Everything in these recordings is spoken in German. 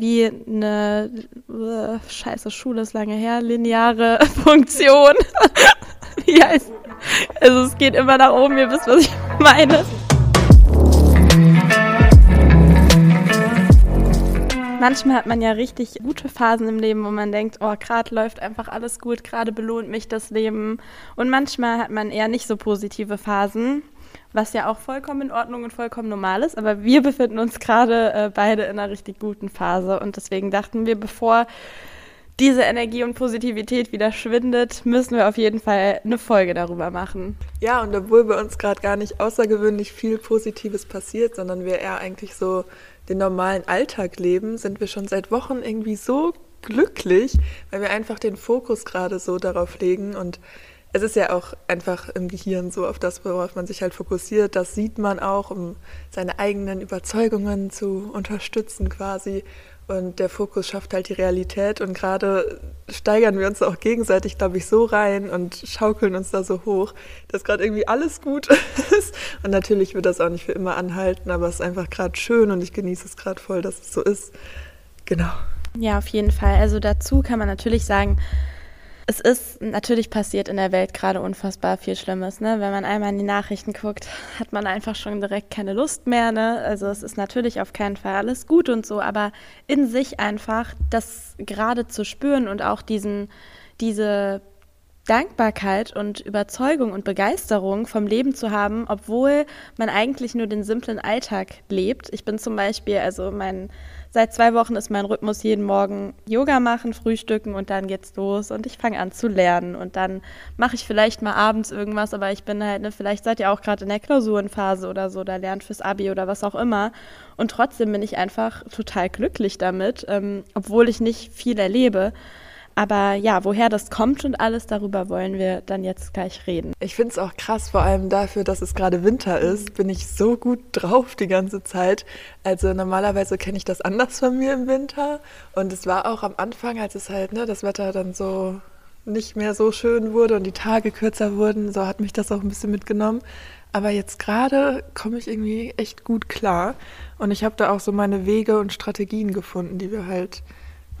wie eine, äh, scheiße, Schule ist lange her, lineare Funktion. wie heißt, also es geht immer nach oben, ihr wisst, was ich meine. Manchmal hat man ja richtig gute Phasen im Leben, wo man denkt, oh, gerade läuft einfach alles gut, gerade belohnt mich das Leben. Und manchmal hat man eher nicht so positive Phasen, was ja auch vollkommen in Ordnung und vollkommen normal ist. Aber wir befinden uns gerade äh, beide in einer richtig guten Phase. Und deswegen dachten wir, bevor diese Energie und Positivität wieder schwindet, müssen wir auf jeden Fall eine Folge darüber machen. Ja, und obwohl bei uns gerade gar nicht außergewöhnlich viel Positives passiert, sondern wir eher eigentlich so den normalen Alltag leben, sind wir schon seit Wochen irgendwie so glücklich, weil wir einfach den Fokus gerade so darauf legen und es ist ja auch einfach im Gehirn so auf das, worauf man sich halt fokussiert. Das sieht man auch, um seine eigenen Überzeugungen zu unterstützen quasi. Und der Fokus schafft halt die Realität und gerade steigern wir uns auch gegenseitig, glaube ich, so rein und schaukeln uns da so hoch, dass gerade irgendwie alles gut ist. Und natürlich wird das auch nicht für immer anhalten, aber es ist einfach gerade schön und ich genieße es gerade voll, dass es so ist. Genau. Ja, auf jeden Fall. Also dazu kann man natürlich sagen, es ist natürlich passiert in der Welt gerade unfassbar viel Schlimmes. Ne? Wenn man einmal in die Nachrichten guckt, hat man einfach schon direkt keine Lust mehr. Ne? Also es ist natürlich auf keinen Fall alles gut und so, aber in sich einfach das gerade zu spüren und auch diesen, diese Dankbarkeit und Überzeugung und Begeisterung vom Leben zu haben, obwohl man eigentlich nur den simplen Alltag lebt. Ich bin zum Beispiel, also mein Seit zwei Wochen ist mein Rhythmus jeden Morgen Yoga machen, frühstücken und dann geht's los und ich fange an zu lernen und dann mache ich vielleicht mal abends irgendwas, aber ich bin halt, ne, vielleicht seid ihr auch gerade in der Klausurenphase oder so, da lernt fürs Abi oder was auch immer und trotzdem bin ich einfach total glücklich damit, ähm, obwohl ich nicht viel erlebe. Aber ja, woher das kommt und alles, darüber wollen wir dann jetzt gleich reden. Ich finde es auch krass, vor allem dafür, dass es gerade Winter ist, bin ich so gut drauf die ganze Zeit. Also normalerweise kenne ich das anders von mir im Winter. Und es war auch am Anfang, als es halt, ne, das Wetter dann so nicht mehr so schön wurde und die Tage kürzer wurden, so hat mich das auch ein bisschen mitgenommen. Aber jetzt gerade komme ich irgendwie echt gut klar. Und ich habe da auch so meine Wege und Strategien gefunden, die wir halt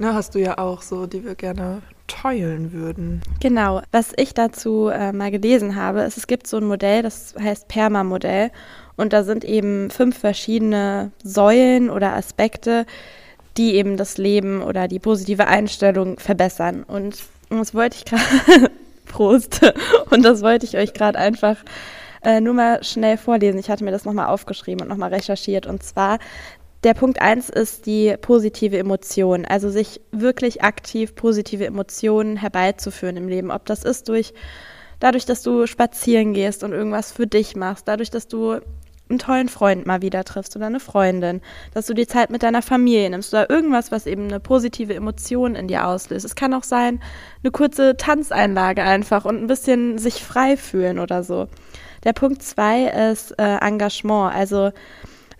Ne, hast du ja auch so, die wir gerne teilen würden. Genau. Was ich dazu äh, mal gelesen habe, ist, es gibt so ein Modell, das heißt Perma-Modell. Und da sind eben fünf verschiedene Säulen oder Aspekte, die eben das Leben oder die positive Einstellung verbessern. Und das wollte ich gerade, Prost, und das wollte ich euch gerade einfach äh, nur mal schnell vorlesen. Ich hatte mir das nochmal aufgeschrieben und nochmal recherchiert. Und zwar der Punkt eins ist die positive Emotion, also sich wirklich aktiv positive Emotionen herbeizuführen im Leben. Ob das ist durch, dadurch, dass du spazieren gehst und irgendwas für dich machst, dadurch, dass du einen tollen Freund mal wieder triffst oder eine Freundin, dass du die Zeit mit deiner Familie nimmst oder irgendwas, was eben eine positive Emotion in dir auslöst. Es kann auch sein, eine kurze Tanzeinlage einfach und ein bisschen sich frei fühlen oder so. Der Punkt zwei ist äh, Engagement, also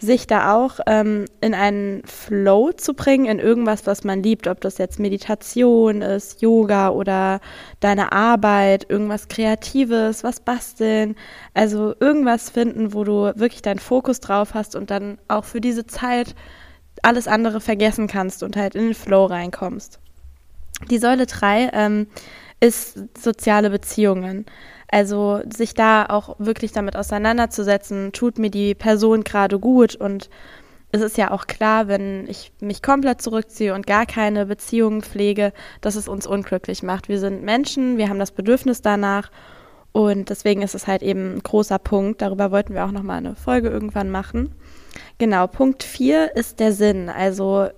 sich da auch ähm, in einen Flow zu bringen, in irgendwas, was man liebt, ob das jetzt Meditation ist, Yoga oder deine Arbeit, irgendwas Kreatives, was basteln. Also irgendwas finden, wo du wirklich deinen Fokus drauf hast und dann auch für diese Zeit alles andere vergessen kannst und halt in den Flow reinkommst. Die Säule 3 ähm, ist soziale Beziehungen. Also sich da auch wirklich damit auseinanderzusetzen, tut mir die Person gerade gut und es ist ja auch klar, wenn ich mich komplett zurückziehe und gar keine Beziehungen pflege, dass es uns unglücklich macht. Wir sind Menschen, wir haben das Bedürfnis danach und deswegen ist es halt eben ein großer Punkt. Darüber wollten wir auch nochmal eine Folge irgendwann machen. Genau, Punkt 4 ist der Sinn. Also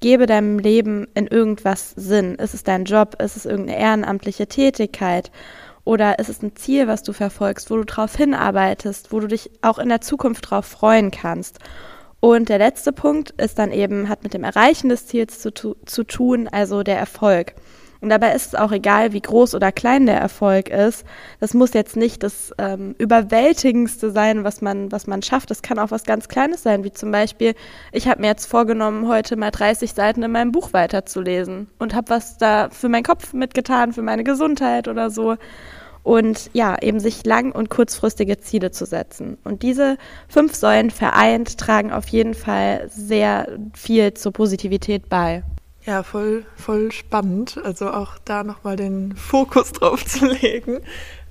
gebe deinem Leben in irgendwas Sinn. Ist es dein Job? Ist es irgendeine ehrenamtliche Tätigkeit? Oder ist es ein Ziel, was du verfolgst, wo du drauf hinarbeitest, wo du dich auch in der Zukunft drauf freuen kannst? Und der letzte Punkt ist dann eben, hat mit dem Erreichen des Ziels zu, zu tun, also der Erfolg. Und dabei ist es auch egal, wie groß oder klein der Erfolg ist. Das muss jetzt nicht das ähm, Überwältigendste sein, was man, was man schafft. Das kann auch was ganz Kleines sein, wie zum Beispiel, ich habe mir jetzt vorgenommen, heute mal 30 Seiten in meinem Buch weiterzulesen und habe was da für meinen Kopf mitgetan, für meine Gesundheit oder so. und ja, eben sich lang- und kurzfristige Ziele zu setzen. Und diese fünf Säulen vereint tragen auf jeden Fall sehr viel zur Positivität bei. Ja, voll, voll spannend. Also auch da nochmal den Fokus drauf zu legen.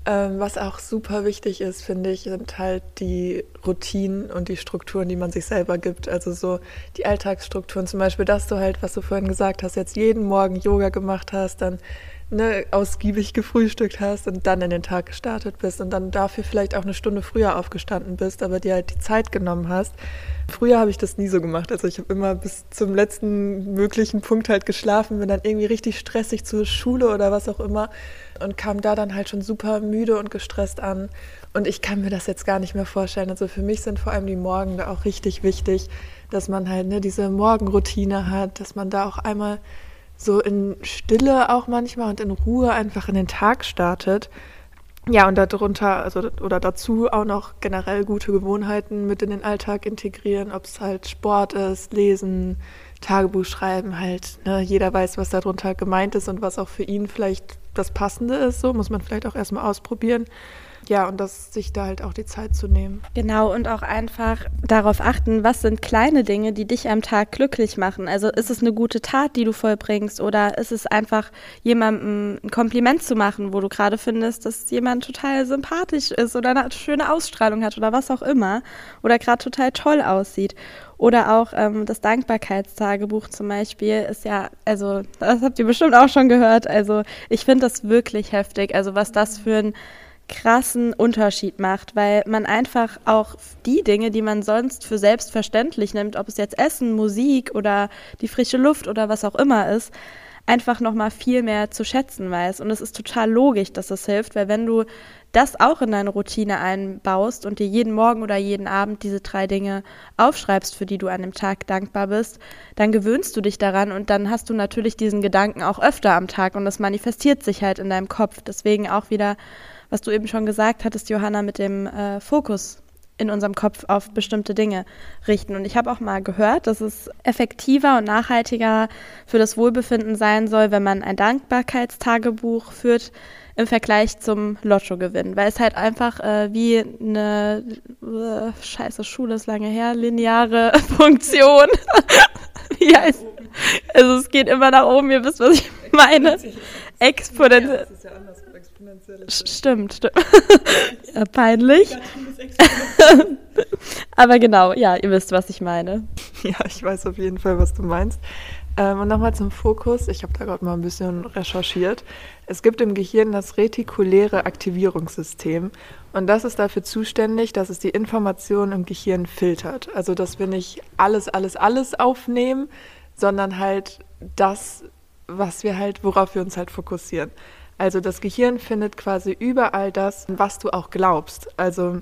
Ähm, was auch super wichtig ist, finde ich, sind halt die Routinen und die Strukturen, die man sich selber gibt. Also so die Alltagsstrukturen, zum Beispiel, dass du halt, was du vorhin gesagt hast, jetzt jeden Morgen Yoga gemacht hast, dann ne, ausgiebig gefrühstückt hast und dann in den Tag gestartet bist und dann dafür vielleicht auch eine Stunde früher aufgestanden bist, aber dir halt die Zeit genommen hast. Früher habe ich das nie so gemacht. Also ich habe immer bis zum letzten möglichen Punkt halt geschlafen, bin dann irgendwie richtig stressig zur Schule oder was auch immer und kam da dann halt schon super müde und gestresst an. Und ich kann mir das jetzt gar nicht mehr vorstellen. Also für mich sind vor allem die Morgen da auch richtig wichtig, dass man halt ne, diese Morgenroutine hat, dass man da auch einmal so in Stille auch manchmal und in Ruhe einfach in den Tag startet. Ja, und darunter, also oder dazu auch noch generell gute Gewohnheiten mit in den Alltag integrieren, ob es halt Sport ist, Lesen, Tagebuch schreiben, halt, ne, jeder weiß, was darunter gemeint ist und was auch für ihn vielleicht das Passende ist. So muss man vielleicht auch erstmal ausprobieren. Ja, und das sich da halt auch die Zeit zu nehmen. Genau, und auch einfach darauf achten, was sind kleine Dinge, die dich am Tag glücklich machen. Also ist es eine gute Tat, die du vollbringst, oder ist es einfach jemandem ein Kompliment zu machen, wo du gerade findest, dass jemand total sympathisch ist oder eine schöne Ausstrahlung hat oder was auch immer, oder gerade total toll aussieht. Oder auch ähm, das Dankbarkeitstagebuch zum Beispiel ist ja, also das habt ihr bestimmt auch schon gehört. Also ich finde das wirklich heftig. Also was das für ein krassen Unterschied macht, weil man einfach auch die Dinge, die man sonst für selbstverständlich nimmt, ob es jetzt Essen, Musik oder die frische Luft oder was auch immer ist, einfach noch mal viel mehr zu schätzen weiß und es ist total logisch, dass das hilft, weil wenn du das auch in deine Routine einbaust und dir jeden Morgen oder jeden Abend diese drei Dinge aufschreibst, für die du an dem Tag dankbar bist, dann gewöhnst du dich daran und dann hast du natürlich diesen Gedanken auch öfter am Tag und das manifestiert sich halt in deinem Kopf. Deswegen auch wieder was du eben schon gesagt hattest, Johanna, mit dem äh, Fokus in unserem Kopf auf bestimmte Dinge richten. Und ich habe auch mal gehört, dass es effektiver und nachhaltiger für das Wohlbefinden sein soll, wenn man ein Dankbarkeitstagebuch führt im Vergleich zum Lottogewinn, weil es halt einfach äh, wie eine äh, scheiße Schule ist lange her, lineare Funktion. wie heißt, also es geht immer nach oben, ihr wisst, was ich meine. Exponentiell. Stimmt, stimmt. ja, peinlich. Aber genau, ja, ihr wisst, was ich meine. Ja, ich weiß auf jeden Fall, was du meinst. Ähm, und nochmal zum Fokus. Ich habe da gerade mal ein bisschen recherchiert. Es gibt im Gehirn das retikuläre Aktivierungssystem. Und das ist dafür zuständig, dass es die Informationen im Gehirn filtert. Also, dass wir nicht alles, alles, alles aufnehmen, sondern halt das, was wir halt, worauf wir uns halt fokussieren. Also das Gehirn findet quasi überall das, was du auch glaubst. Also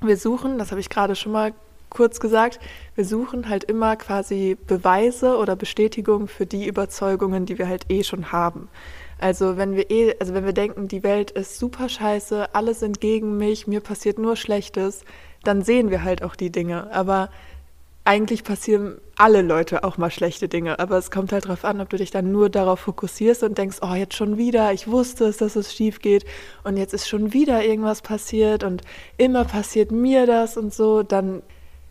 wir suchen, das habe ich gerade schon mal kurz gesagt, wir suchen halt immer quasi Beweise oder Bestätigungen für die Überzeugungen, die wir halt eh schon haben. Also wenn wir eh, also wenn wir denken, die Welt ist super scheiße, alles sind gegen mich, mir passiert nur Schlechtes, dann sehen wir halt auch die Dinge. Aber eigentlich passieren alle Leute auch mal schlechte Dinge, aber es kommt halt darauf an, ob du dich dann nur darauf fokussierst und denkst, oh, jetzt schon wieder, ich wusste es, dass es schief geht und jetzt ist schon wieder irgendwas passiert und immer passiert mir das und so, dann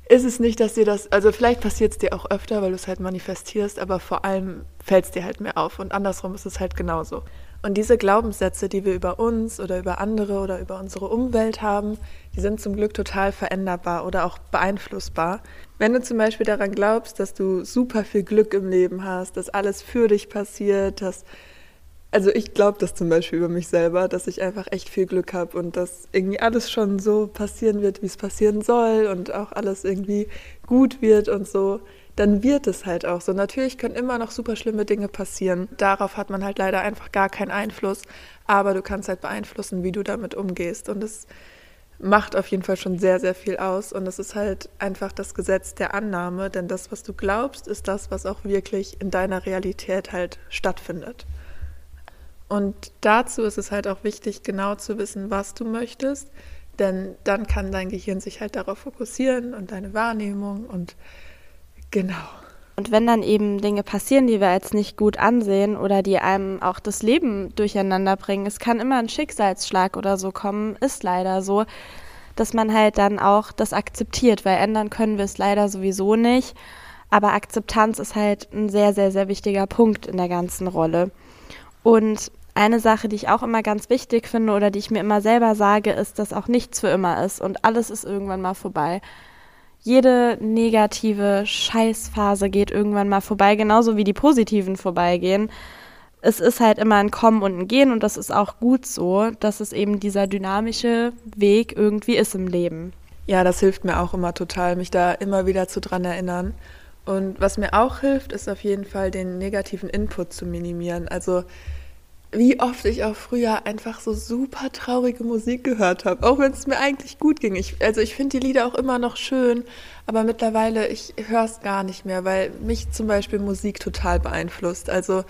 ist es nicht, dass dir das, also vielleicht passiert es dir auch öfter, weil du es halt manifestierst, aber vor allem fällt es dir halt mehr auf und andersrum ist es halt genauso. Und diese Glaubenssätze, die wir über uns oder über andere oder über unsere Umwelt haben, die sind zum Glück total veränderbar oder auch beeinflussbar. Wenn du zum Beispiel daran glaubst, dass du super viel Glück im Leben hast, dass alles für dich passiert, dass also ich glaube das zum Beispiel über mich selber, dass ich einfach echt viel Glück habe und dass irgendwie alles schon so passieren wird, wie es passieren soll und auch alles irgendwie gut wird und so dann wird es halt auch so. Natürlich können immer noch super schlimme Dinge passieren. Darauf hat man halt leider einfach gar keinen Einfluss. Aber du kannst halt beeinflussen, wie du damit umgehst. Und es macht auf jeden Fall schon sehr, sehr viel aus. Und es ist halt einfach das Gesetz der Annahme. Denn das, was du glaubst, ist das, was auch wirklich in deiner Realität halt stattfindet. Und dazu ist es halt auch wichtig, genau zu wissen, was du möchtest. Denn dann kann dein Gehirn sich halt darauf fokussieren und deine Wahrnehmung und Genau. Und wenn dann eben Dinge passieren, die wir als nicht gut ansehen oder die einem auch das Leben durcheinander bringen, es kann immer ein Schicksalsschlag oder so kommen, ist leider so, dass man halt dann auch das akzeptiert, weil ändern können wir es leider sowieso nicht. Aber Akzeptanz ist halt ein sehr, sehr, sehr wichtiger Punkt in der ganzen Rolle. Und eine Sache, die ich auch immer ganz wichtig finde oder die ich mir immer selber sage, ist, dass auch nichts für immer ist und alles ist irgendwann mal vorbei. Jede negative Scheißphase geht irgendwann mal vorbei, genauso wie die positiven vorbeigehen. Es ist halt immer ein Kommen und ein Gehen und das ist auch gut so, dass es eben dieser dynamische Weg irgendwie ist im Leben. Ja, das hilft mir auch immer total, mich da immer wieder zu dran erinnern. Und was mir auch hilft, ist auf jeden Fall den negativen Input zu minimieren. Also wie oft ich auch früher einfach so super traurige Musik gehört habe, auch wenn es mir eigentlich gut ging. Ich, also ich finde die Lieder auch immer noch schön, aber mittlerweile, ich höre es gar nicht mehr, weil mich zum Beispiel Musik total beeinflusst. Also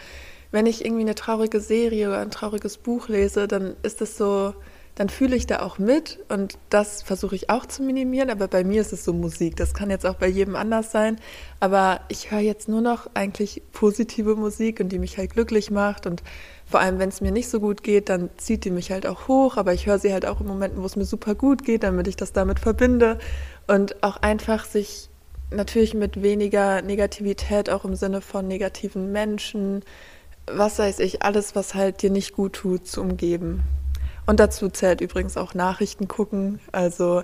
wenn ich irgendwie eine traurige Serie oder ein trauriges Buch lese, dann ist es so, dann fühle ich da auch mit und das versuche ich auch zu minimieren, aber bei mir ist es so Musik. Das kann jetzt auch bei jedem anders sein, aber ich höre jetzt nur noch eigentlich positive Musik und die mich halt glücklich macht. Und vor allem, wenn es mir nicht so gut geht, dann zieht die mich halt auch hoch, aber ich höre sie halt auch in Momenten, wo es mir super gut geht, damit ich das damit verbinde. Und auch einfach sich natürlich mit weniger Negativität, auch im Sinne von negativen Menschen, was weiß ich, alles, was halt dir nicht gut tut, zu umgeben. Und dazu zählt übrigens auch Nachrichten gucken. Also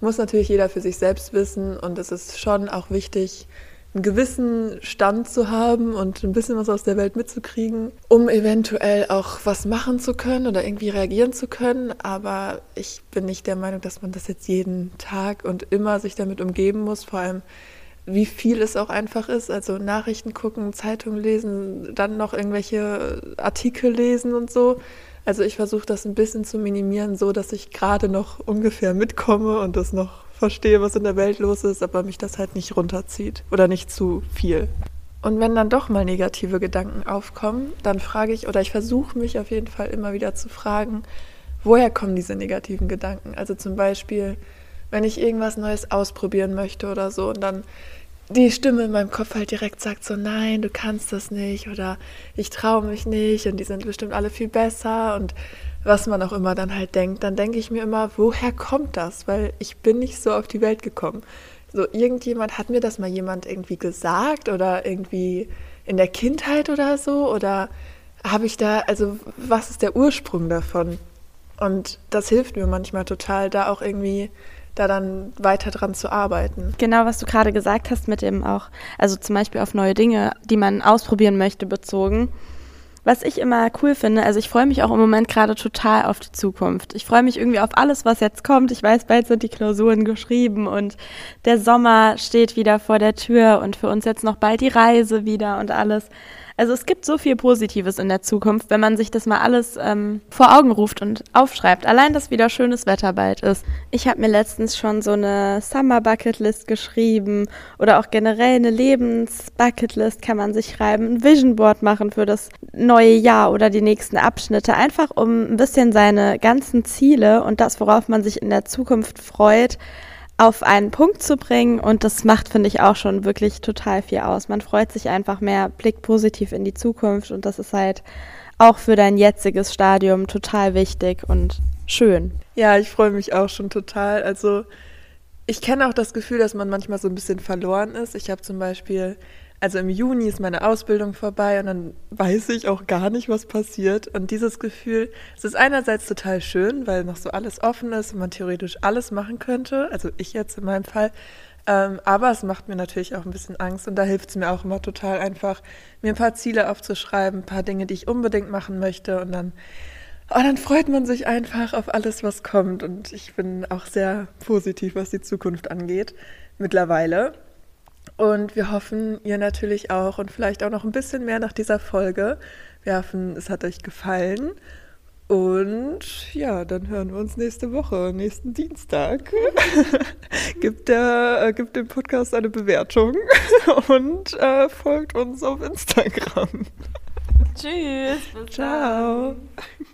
muss natürlich jeder für sich selbst wissen und es ist schon auch wichtig, einen gewissen Stand zu haben und ein bisschen was aus der Welt mitzukriegen, um eventuell auch was machen zu können oder irgendwie reagieren zu können. Aber ich bin nicht der Meinung, dass man das jetzt jeden Tag und immer sich damit umgeben muss, vor allem wie viel es auch einfach ist. Also Nachrichten gucken, Zeitungen lesen, dann noch irgendwelche Artikel lesen und so. Also ich versuche das ein bisschen zu minimieren, so dass ich gerade noch ungefähr mitkomme und das noch verstehe, was in der Welt los ist, aber mich das halt nicht runterzieht oder nicht zu viel. Und wenn dann doch mal negative Gedanken aufkommen, dann frage ich oder ich versuche mich auf jeden Fall immer wieder zu fragen, woher kommen diese negativen Gedanken? Also zum Beispiel, wenn ich irgendwas Neues ausprobieren möchte oder so und dann die Stimme in meinem Kopf halt direkt sagt so, nein, du kannst das nicht oder ich traue mich nicht und die sind bestimmt alle viel besser und was man auch immer dann halt denkt, dann denke ich mir immer, woher kommt das? Weil ich bin nicht so auf die Welt gekommen. So, irgendjemand, hat mir das mal jemand irgendwie gesagt oder irgendwie in der Kindheit oder so? Oder habe ich da, also was ist der Ursprung davon? Und das hilft mir manchmal total, da auch irgendwie da dann weiter dran zu arbeiten. Genau, was du gerade gesagt hast mit dem auch, also zum Beispiel auf neue Dinge, die man ausprobieren möchte, bezogen. Was ich immer cool finde, also ich freue mich auch im Moment gerade total auf die Zukunft. Ich freue mich irgendwie auf alles, was jetzt kommt. Ich weiß, bald sind die Klausuren geschrieben und der Sommer steht wieder vor der Tür und für uns jetzt noch bald die Reise wieder und alles. Also es gibt so viel Positives in der Zukunft, wenn man sich das mal alles ähm, vor Augen ruft und aufschreibt. Allein, dass wieder schönes Wetter bald ist. Ich habe mir letztens schon so eine Summer Bucket List geschrieben oder auch generell eine Lebens Bucket kann man sich schreiben, ein Vision Board machen für das neue Jahr oder die nächsten Abschnitte, einfach um ein bisschen seine ganzen Ziele und das, worauf man sich in der Zukunft freut, auf einen Punkt zu bringen. Und das macht, finde ich, auch schon wirklich total viel aus. Man freut sich einfach mehr, blickt positiv in die Zukunft. Und das ist halt auch für dein jetziges Stadium total wichtig und schön. Ja, ich freue mich auch schon total. Also ich kenne auch das Gefühl, dass man manchmal so ein bisschen verloren ist. Ich habe zum Beispiel also im Juni ist meine Ausbildung vorbei und dann weiß ich auch gar nicht, was passiert. Und dieses Gefühl, es ist einerseits total schön, weil noch so alles offen ist und man theoretisch alles machen könnte. Also ich jetzt in meinem Fall. Ähm, aber es macht mir natürlich auch ein bisschen Angst und da hilft es mir auch immer total einfach, mir ein paar Ziele aufzuschreiben, ein paar Dinge, die ich unbedingt machen möchte und dann, oh, dann freut man sich einfach auf alles, was kommt. Und ich bin auch sehr positiv, was die Zukunft angeht, mittlerweile. Und wir hoffen, ihr natürlich auch und vielleicht auch noch ein bisschen mehr nach dieser Folge. Wir hoffen, es hat euch gefallen. Und ja, dann hören wir uns nächste Woche, nächsten Dienstag. gibt, der, äh, gibt dem Podcast eine Bewertung und äh, folgt uns auf Instagram. Tschüss. Ciao. Dann.